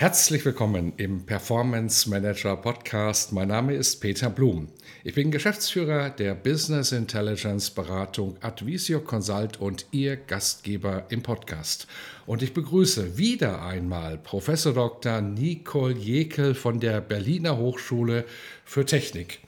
Herzlich willkommen im Performance Manager Podcast. Mein Name ist Peter Blum. Ich bin Geschäftsführer der Business Intelligence Beratung Advisio Consult und Ihr Gastgeber im Podcast. Und ich begrüße wieder einmal Professor Dr. Nicole Jekel von der Berliner Hochschule für Technik.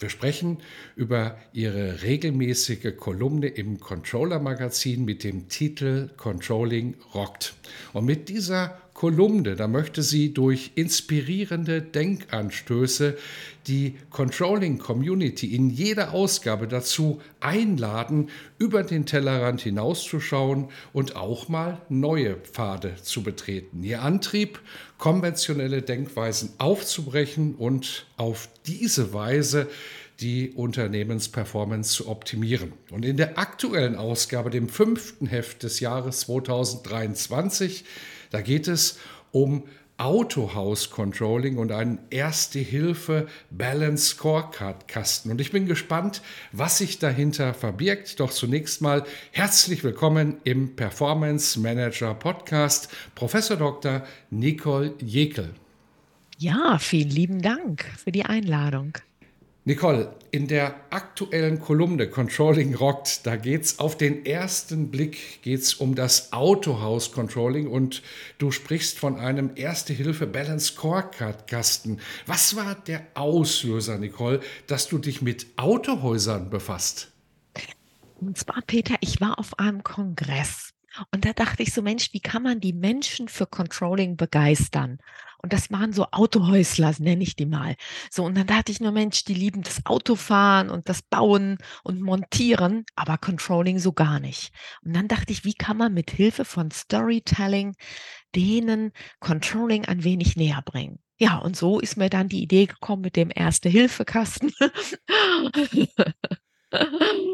Wir sprechen über ihre regelmäßige Kolumne im Controller Magazin mit dem Titel Controlling rockt. Und mit dieser Kolumne. Da möchte sie durch inspirierende Denkanstöße die Controlling Community in jeder Ausgabe dazu einladen, über den Tellerrand hinauszuschauen und auch mal neue Pfade zu betreten. Ihr Antrieb, konventionelle Denkweisen aufzubrechen und auf diese Weise die Unternehmensperformance zu optimieren. Und in der aktuellen Ausgabe, dem fünften Heft des Jahres 2023, da geht es um Autohaus Controlling und einen Erste-Hilfe Balance Scorecard Kasten. Und ich bin gespannt, was sich dahinter verbirgt. Doch zunächst mal herzlich willkommen im Performance Manager Podcast, Professor Dr. Nicole Jekel. Ja, vielen lieben Dank für die Einladung. Nicole, in der aktuellen Kolumne Controlling Rockt, da geht es auf den ersten Blick geht's um das Autohaus Controlling und du sprichst von einem Erste-Hilfe Balance Scorecard Kasten. Was war der Auslöser, Nicole, dass du dich mit Autohäusern befasst? Und zwar, Peter, ich war auf einem Kongress und da dachte ich so, Mensch, wie kann man die Menschen für Controlling begeistern? Und das waren so Autohäusler, nenne ich die mal. So, und dann dachte ich nur, Mensch, die lieben das Autofahren und das Bauen und Montieren, aber Controlling so gar nicht. Und dann dachte ich, wie kann man mit Hilfe von Storytelling denen Controlling ein wenig näher bringen? Ja, und so ist mir dann die Idee gekommen mit dem Erste-Hilfe-Kasten.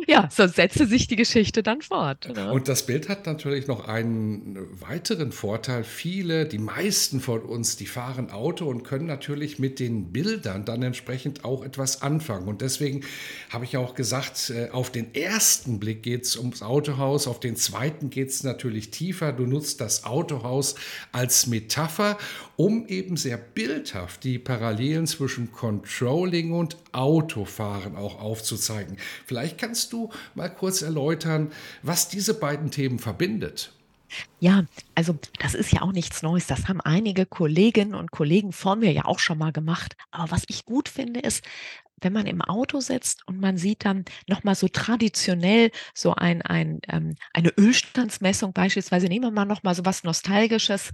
Ja, so setzte sich die Geschichte dann fort. Ne? Und das Bild hat natürlich noch einen weiteren Vorteil. Viele, die meisten von uns, die fahren Auto und können natürlich mit den Bildern dann entsprechend auch etwas anfangen. Und deswegen habe ich auch gesagt, äh, auf den ersten Blick geht es ums Autohaus, auf den zweiten geht es natürlich tiefer. Du nutzt das Autohaus als Metapher, um eben sehr bildhaft die Parallelen zwischen Controlling und Autofahren auch aufzuzeigen. Vielleicht kannst du mal kurz erläutern, was diese beiden Themen verbindet. Ja, also das ist ja auch nichts Neues. Das haben einige Kolleginnen und Kollegen vor mir ja auch schon mal gemacht. Aber was ich gut finde, ist, wenn man im Auto sitzt und man sieht dann nochmal so traditionell so ein, ein, ähm, eine Ölstandsmessung beispielsweise, nehmen wir mal nochmal so was Nostalgisches,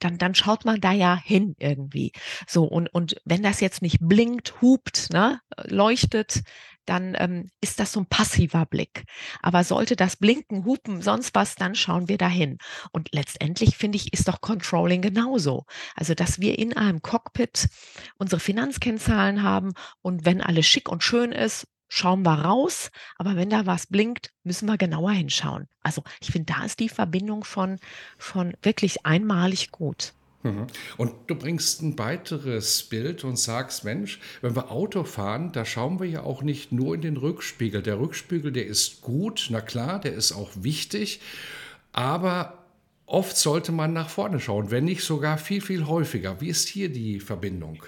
dann, dann schaut man da ja hin irgendwie. So, und, und wenn das jetzt nicht blinkt, hupt, ne, leuchtet, dann ähm, ist das so ein passiver Blick. Aber sollte das blinken, hupen, sonst was, dann schauen wir dahin. Und letztendlich finde ich, ist doch Controlling genauso. Also, dass wir in einem Cockpit unsere Finanzkennzahlen haben und wenn alles schick und schön ist, schauen wir raus. Aber wenn da was blinkt, müssen wir genauer hinschauen. Also, ich finde, da ist die Verbindung schon, schon wirklich einmalig gut. Mhm. Und du bringst ein weiteres Bild und sagst, Mensch, wenn wir Auto fahren, da schauen wir ja auch nicht nur in den Rückspiegel. Der Rückspiegel, der ist gut, na klar, der ist auch wichtig, aber oft sollte man nach vorne schauen, wenn nicht sogar viel, viel häufiger. Wie ist hier die Verbindung?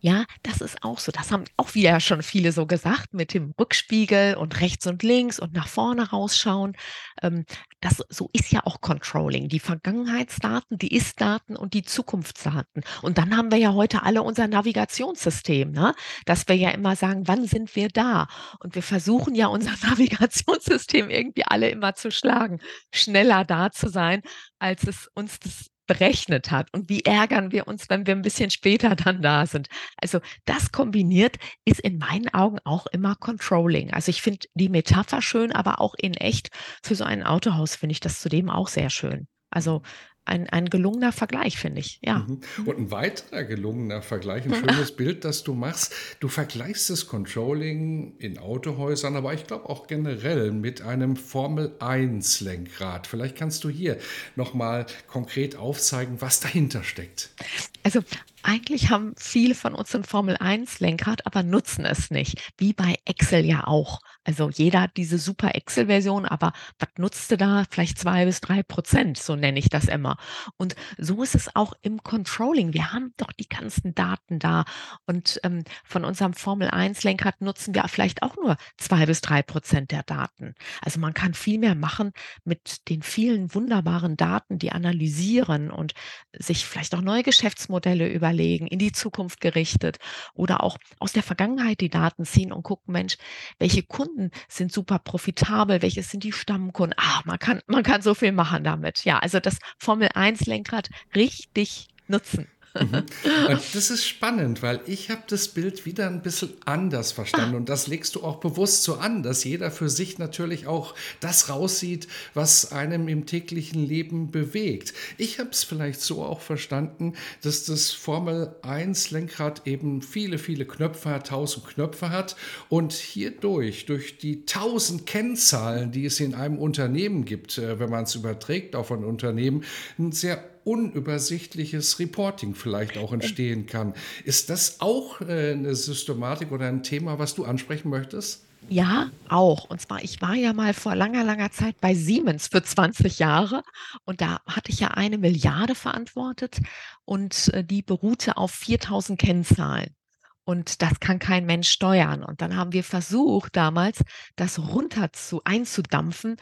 Ja, das ist auch so. Das haben auch wieder schon viele so gesagt mit dem Rückspiegel und rechts und links und nach vorne rausschauen. Ähm, das, so ist ja auch Controlling. Die Vergangenheitsdaten, die Ist-Daten und die Zukunftsdaten. Und dann haben wir ja heute alle unser Navigationssystem, ne? dass wir ja immer sagen, wann sind wir da? Und wir versuchen ja unser Navigationssystem irgendwie alle immer zu schlagen, schneller da zu sein, als es uns das berechnet hat und wie ärgern wir uns, wenn wir ein bisschen später dann da sind. Also das kombiniert ist in meinen Augen auch immer Controlling. Also ich finde die Metapher schön, aber auch in echt für so ein Autohaus finde ich das zudem auch sehr schön. Also ein, ein gelungener Vergleich, finde ich. Ja. Mhm. Und ein weiterer gelungener Vergleich, ein schönes Bild, das du machst. Du vergleichst das Controlling in Autohäusern, aber ich glaube auch generell mit einem Formel-1-Lenkrad. Vielleicht kannst du hier nochmal konkret aufzeigen, was dahinter steckt. Also eigentlich haben viele von uns ein Formel-1-Lenkrad, aber nutzen es nicht, wie bei Excel ja auch. Also jeder hat diese super Excel-Version, aber was nutzte da? Vielleicht zwei bis drei Prozent, so nenne ich das immer. Und so ist es auch im Controlling. Wir haben doch die ganzen Daten da und ähm, von unserem Formel-1-Lenkrad nutzen wir vielleicht auch nur zwei bis drei Prozent der Daten. Also man kann viel mehr machen mit den vielen wunderbaren Daten, die analysieren und sich vielleicht auch neue Geschäftsmodelle überlegen, in die Zukunft gerichtet oder auch aus der Vergangenheit die Daten ziehen und gucken, Mensch, welche Kunden Kunden sind super profitabel, welche sind die Stammkunden. Ah, man kann, man kann so viel machen damit. Ja, also das Formel 1 Lenkrad richtig nutzen. Mhm. Und das ist spannend, weil ich habe das Bild wieder ein bisschen anders verstanden und das legst du auch bewusst so an, dass jeder für sich natürlich auch das raussieht, was einem im täglichen Leben bewegt. Ich habe es vielleicht so auch verstanden, dass das Formel 1 Lenkrad eben viele, viele Knöpfe hat, tausend Knöpfe hat und hierdurch, durch die tausend Kennzahlen, die es in einem Unternehmen gibt, äh, wenn man es überträgt auf ein Unternehmen, ein sehr unübersichtliches Reporting vielleicht auch entstehen kann. Ist das auch äh, eine Systematik oder ein Thema, was du ansprechen möchtest? Ja, auch. Und zwar, ich war ja mal vor langer, langer Zeit bei Siemens für 20 Jahre und da hatte ich ja eine Milliarde verantwortet und äh, die beruhte auf 4000 Kennzahlen. Und das kann kein Mensch steuern. Und dann haben wir versucht, damals das runter zu einzudampfen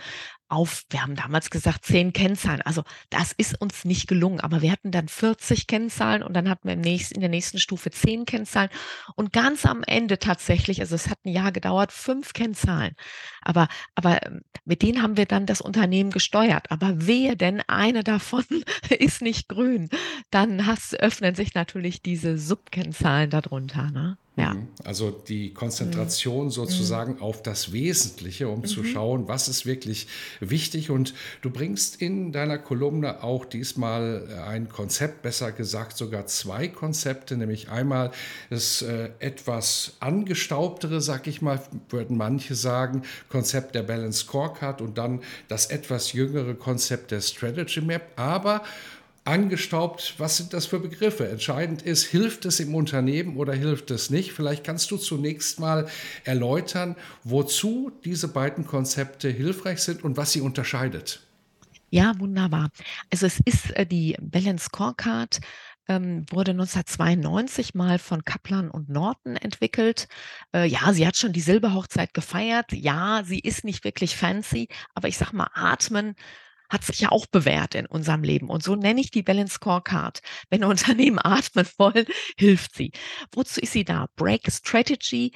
auf, wir haben damals gesagt, zehn Kennzahlen. Also das ist uns nicht gelungen, aber wir hatten dann 40 Kennzahlen und dann hatten wir im nächsten, in der nächsten Stufe zehn Kennzahlen und ganz am Ende tatsächlich, also es hat ein Jahr gedauert, fünf Kennzahlen. Aber, aber ähm, mit denen haben wir dann das Unternehmen gesteuert. Aber wehe denn, eine davon ist nicht grün, dann hast, öffnen sich natürlich diese Subkennzahlen darunter. Ne? Ja. Mhm. Also die Konzentration mhm. sozusagen mhm. auf das Wesentliche, um mhm. zu schauen, was ist wirklich wichtig. Und du bringst in deiner Kolumne auch diesmal äh, ein Konzept, besser gesagt sogar zwei Konzepte, nämlich einmal das äh, etwas angestaubtere, sag ich mal, würden manche sagen, Konzept der Balance Scorecard und dann das etwas jüngere Konzept der Strategy Map. Aber angestaubt, was sind das für Begriffe? Entscheidend ist, hilft es im Unternehmen oder hilft es nicht? Vielleicht kannst du zunächst mal erläutern, wozu diese beiden Konzepte hilfreich sind und was sie unterscheidet. Ja, wunderbar. Also es ist äh, die Balance Scorecard ähm, wurde 1992 mal von Kaplan und Norton entwickelt. Äh, ja, sie hat schon die Silberhochzeit gefeiert. Ja, sie ist nicht wirklich fancy, aber ich sag mal, atmen hat sich ja auch bewährt in unserem Leben. Und so nenne ich die Balance Scorecard. Wenn Unternehmen atmen wollen, hilft sie. Wozu ist sie da? Break Strategy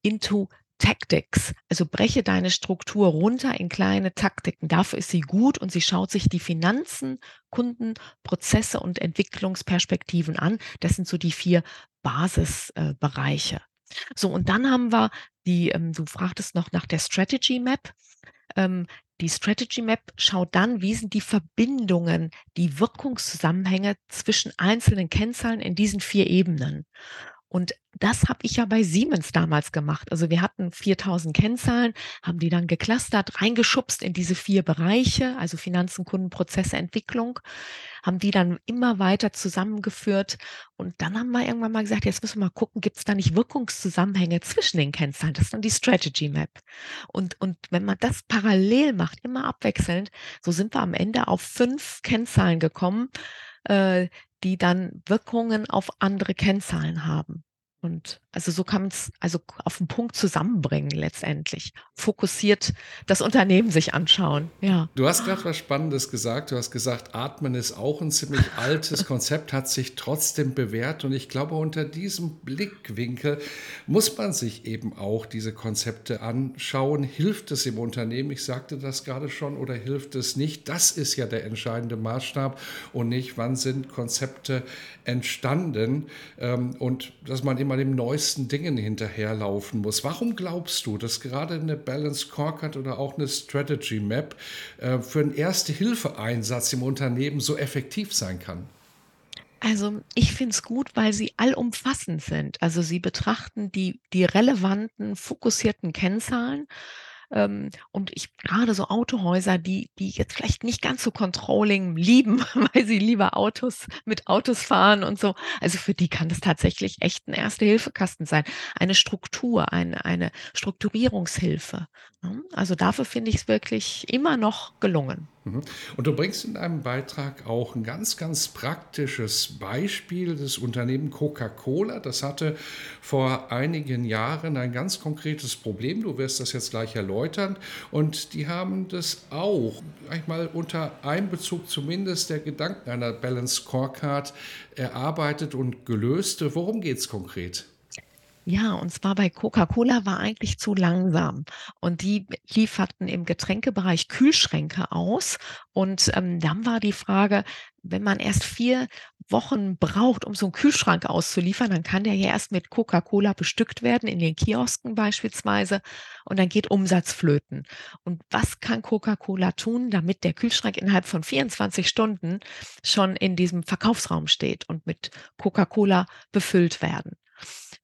into Tactics. Also breche deine Struktur runter in kleine Taktiken. Dafür ist sie gut und sie schaut sich die Finanzen, Kunden, Prozesse und Entwicklungsperspektiven an. Das sind so die vier Basisbereiche. Äh, so, und dann haben wir die, ähm, du fragtest noch nach der Strategy Map. Ähm, die Strategy Map schaut dann, wie sind die Verbindungen, die Wirkungszusammenhänge zwischen einzelnen Kennzahlen in diesen vier Ebenen. Und das habe ich ja bei Siemens damals gemacht. Also wir hatten 4000 Kennzahlen, haben die dann geclustert, reingeschubst in diese vier Bereiche, also Finanzen, Kunden, Prozesse, Entwicklung, haben die dann immer weiter zusammengeführt. Und dann haben wir irgendwann mal gesagt, jetzt müssen wir mal gucken, gibt es da nicht Wirkungszusammenhänge zwischen den Kennzahlen? Das ist dann die Strategy Map. Und, und wenn man das parallel macht, immer abwechselnd, so sind wir am Ende auf fünf Kennzahlen gekommen, äh, die dann Wirkungen auf andere Kennzahlen haben. Und Also so kann man es also auf den Punkt zusammenbringen letztendlich. Fokussiert das Unternehmen sich anschauen. Ja. Du hast gerade was Spannendes gesagt. Du hast gesagt, Atmen ist auch ein ziemlich altes Konzept, hat sich trotzdem bewährt. Und ich glaube, unter diesem Blickwinkel muss man sich eben auch diese Konzepte anschauen. Hilft es im Unternehmen? Ich sagte das gerade schon oder hilft es nicht? Das ist ja der entscheidende Maßstab und nicht, wann sind Konzepte entstanden ähm, und dass man immer dem neuesten neuesten Dingen hinterherlaufen muss. Warum glaubst du, dass gerade eine Balance Scorecard oder auch eine Strategy Map äh, für einen Erste-Hilfe-Einsatz im Unternehmen so effektiv sein kann? Also ich finde es gut, weil sie allumfassend sind. Also sie betrachten die, die relevanten, fokussierten Kennzahlen ähm, und ich gerade so Autohäuser, die, die jetzt vielleicht nicht ganz so Controlling lieben, weil sie lieber Autos mit Autos fahren und so. Also für die kann das tatsächlich echt ein Erste-Hilfe-Kasten sein. Eine Struktur, eine, eine Strukturierungshilfe. Ne? Also dafür finde ich es wirklich immer noch gelungen. Mhm. Und du bringst in deinem Beitrag auch ein ganz, ganz praktisches Beispiel des Unternehmens Coca-Cola. Das hatte vor einigen Jahren ein ganz konkretes Problem. Du wirst das jetzt gleich erläutern. Und die haben das auch, mal unter Einbezug zumindest der Gedanken einer Balance Scorecard erarbeitet und gelöst. Worum geht es konkret? Ja, und zwar bei Coca-Cola war eigentlich zu langsam. Und die lieferten im Getränkebereich Kühlschränke aus. Und ähm, dann war die Frage, wenn man erst vier Wochen braucht, um so einen Kühlschrank auszuliefern, dann kann der ja erst mit Coca-Cola bestückt werden, in den Kiosken beispielsweise. Und dann geht Umsatz flöten. Und was kann Coca-Cola tun, damit der Kühlschrank innerhalb von 24 Stunden schon in diesem Verkaufsraum steht und mit Coca-Cola befüllt werden?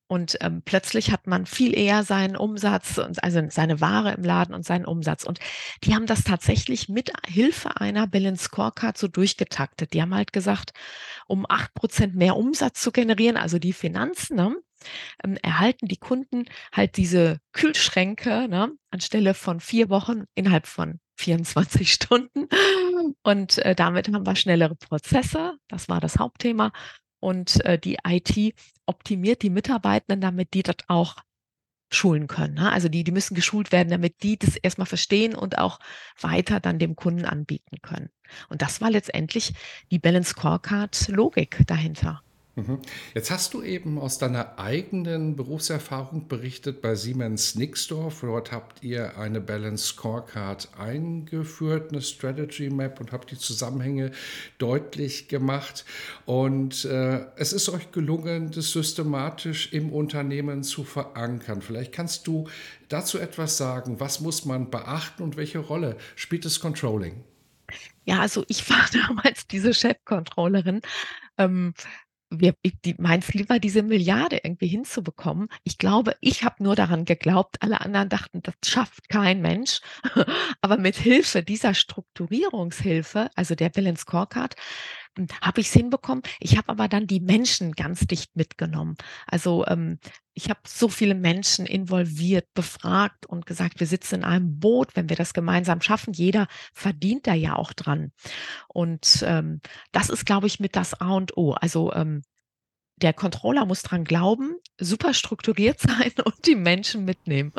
Und ähm, plötzlich hat man viel eher seinen Umsatz, und, also seine Ware im Laden und seinen Umsatz. Und die haben das tatsächlich mit Hilfe einer Balance Scorecard so durchgetaktet. Die haben halt gesagt, um acht Prozent mehr Umsatz zu generieren, also die Finanzen, ne, ähm, erhalten die Kunden halt diese Kühlschränke ne, anstelle von vier Wochen innerhalb von 24 Stunden. Und äh, damit haben wir schnellere Prozesse. Das war das Hauptthema und äh, die IT optimiert die Mitarbeitenden, damit die das auch schulen können. Ne? Also die, die müssen geschult werden, damit die das erstmal verstehen und auch weiter dann dem Kunden anbieten können. Und das war letztendlich die Balance Scorecard Logik dahinter. Mhm. Jetzt hast du eben aus deiner eigenen Berufserfahrung berichtet bei Siemens Nixdorf. Dort habt ihr eine Balance Scorecard eingeführt, eine Strategy Map und habt die Zusammenhänge deutlich gemacht. Und äh, es ist euch gelungen, das systematisch im Unternehmen zu verankern. Vielleicht kannst du dazu etwas sagen. Was muss man beachten und welche Rolle spielt das Controlling? Ja, also ich war damals diese Chefcontrollerin. Ähm, wir, die, mein Ziel war, diese Milliarde irgendwie hinzubekommen. Ich glaube, ich habe nur daran geglaubt, alle anderen dachten, das schafft kein Mensch. Aber mit Hilfe dieser Strukturierungshilfe, also der Balance Scorecard, habe ich es hinbekommen. Ich habe aber dann die Menschen ganz dicht mitgenommen. Also ähm, ich habe so viele Menschen involviert, befragt und gesagt, wir sitzen in einem Boot, wenn wir das gemeinsam schaffen. Jeder verdient da ja auch dran. Und ähm, das ist, glaube ich, mit das A und O. Also ähm, der Controller muss dran glauben, super strukturiert sein und die Menschen mitnehmen.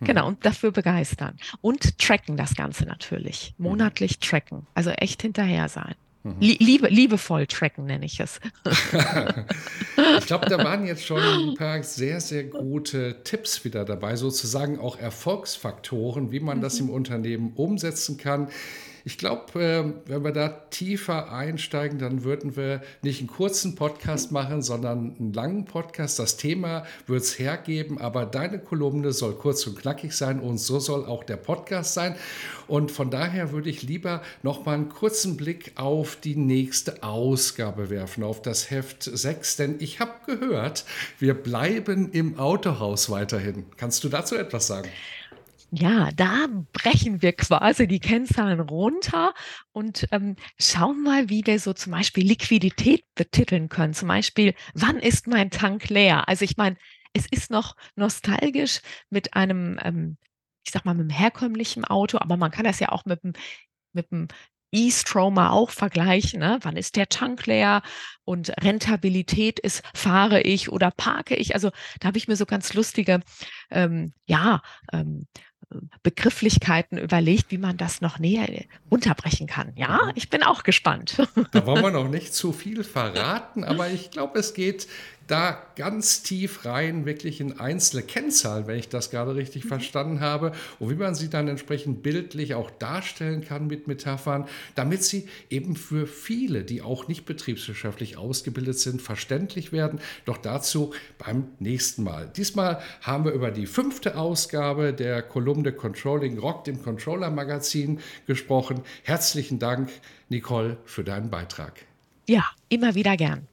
Genau, mhm. und dafür begeistern. Und tracken das Ganze natürlich. Mhm. Monatlich tracken. Also echt hinterher sein. Mhm. Liebe, liebevoll tracken nenne ich es. ich glaube, da waren jetzt schon ein paar sehr, sehr gute Tipps wieder dabei, sozusagen auch Erfolgsfaktoren, wie man mhm. das im Unternehmen umsetzen kann. Ich glaube, äh, wenn wir da tiefer einsteigen, dann würden wir nicht einen kurzen Podcast machen, sondern einen langen Podcast. Das Thema wird es hergeben, aber deine Kolumne soll kurz und knackig sein und so soll auch der Podcast sein. Und von daher würde ich lieber noch mal einen kurzen Blick auf die nächste Ausgabe werfen, auf das Heft 6, denn ich habe gehört, wir bleiben im Autohaus weiterhin. Kannst du dazu etwas sagen? Ja, da brechen wir quasi die Kennzahlen runter und ähm, schauen mal, wie wir so zum Beispiel Liquidität betiteln können. Zum Beispiel, wann ist mein Tank leer? Also ich meine, es ist noch nostalgisch mit einem, ähm, ich sag mal, mit einem herkömmlichen Auto, aber man kann das ja auch mit einem, mit einem E-Stromer auch vergleichen. Ne? Wann ist der Tank leer? Und Rentabilität ist, fahre ich oder parke ich? Also da habe ich mir so ganz lustige, ähm, ja, ähm, Begrifflichkeiten überlegt, wie man das noch näher unterbrechen kann. Ja, mhm. ich bin auch gespannt. Da wollen wir noch nicht zu viel verraten, aber ich glaube, es geht da ganz tief rein, wirklich in einzelne Kennzahlen, wenn ich das gerade richtig mhm. verstanden habe, und wie man sie dann entsprechend bildlich auch darstellen kann mit Metaphern, damit sie eben für viele, die auch nicht betriebswirtschaftlich ausgebildet sind, verständlich werden. Doch dazu beim nächsten Mal. Diesmal haben wir über die fünfte Ausgabe der Kolumne Controlling Rock, dem Controller Magazin, gesprochen. Herzlichen Dank, Nicole, für deinen Beitrag. Ja, immer wieder gern.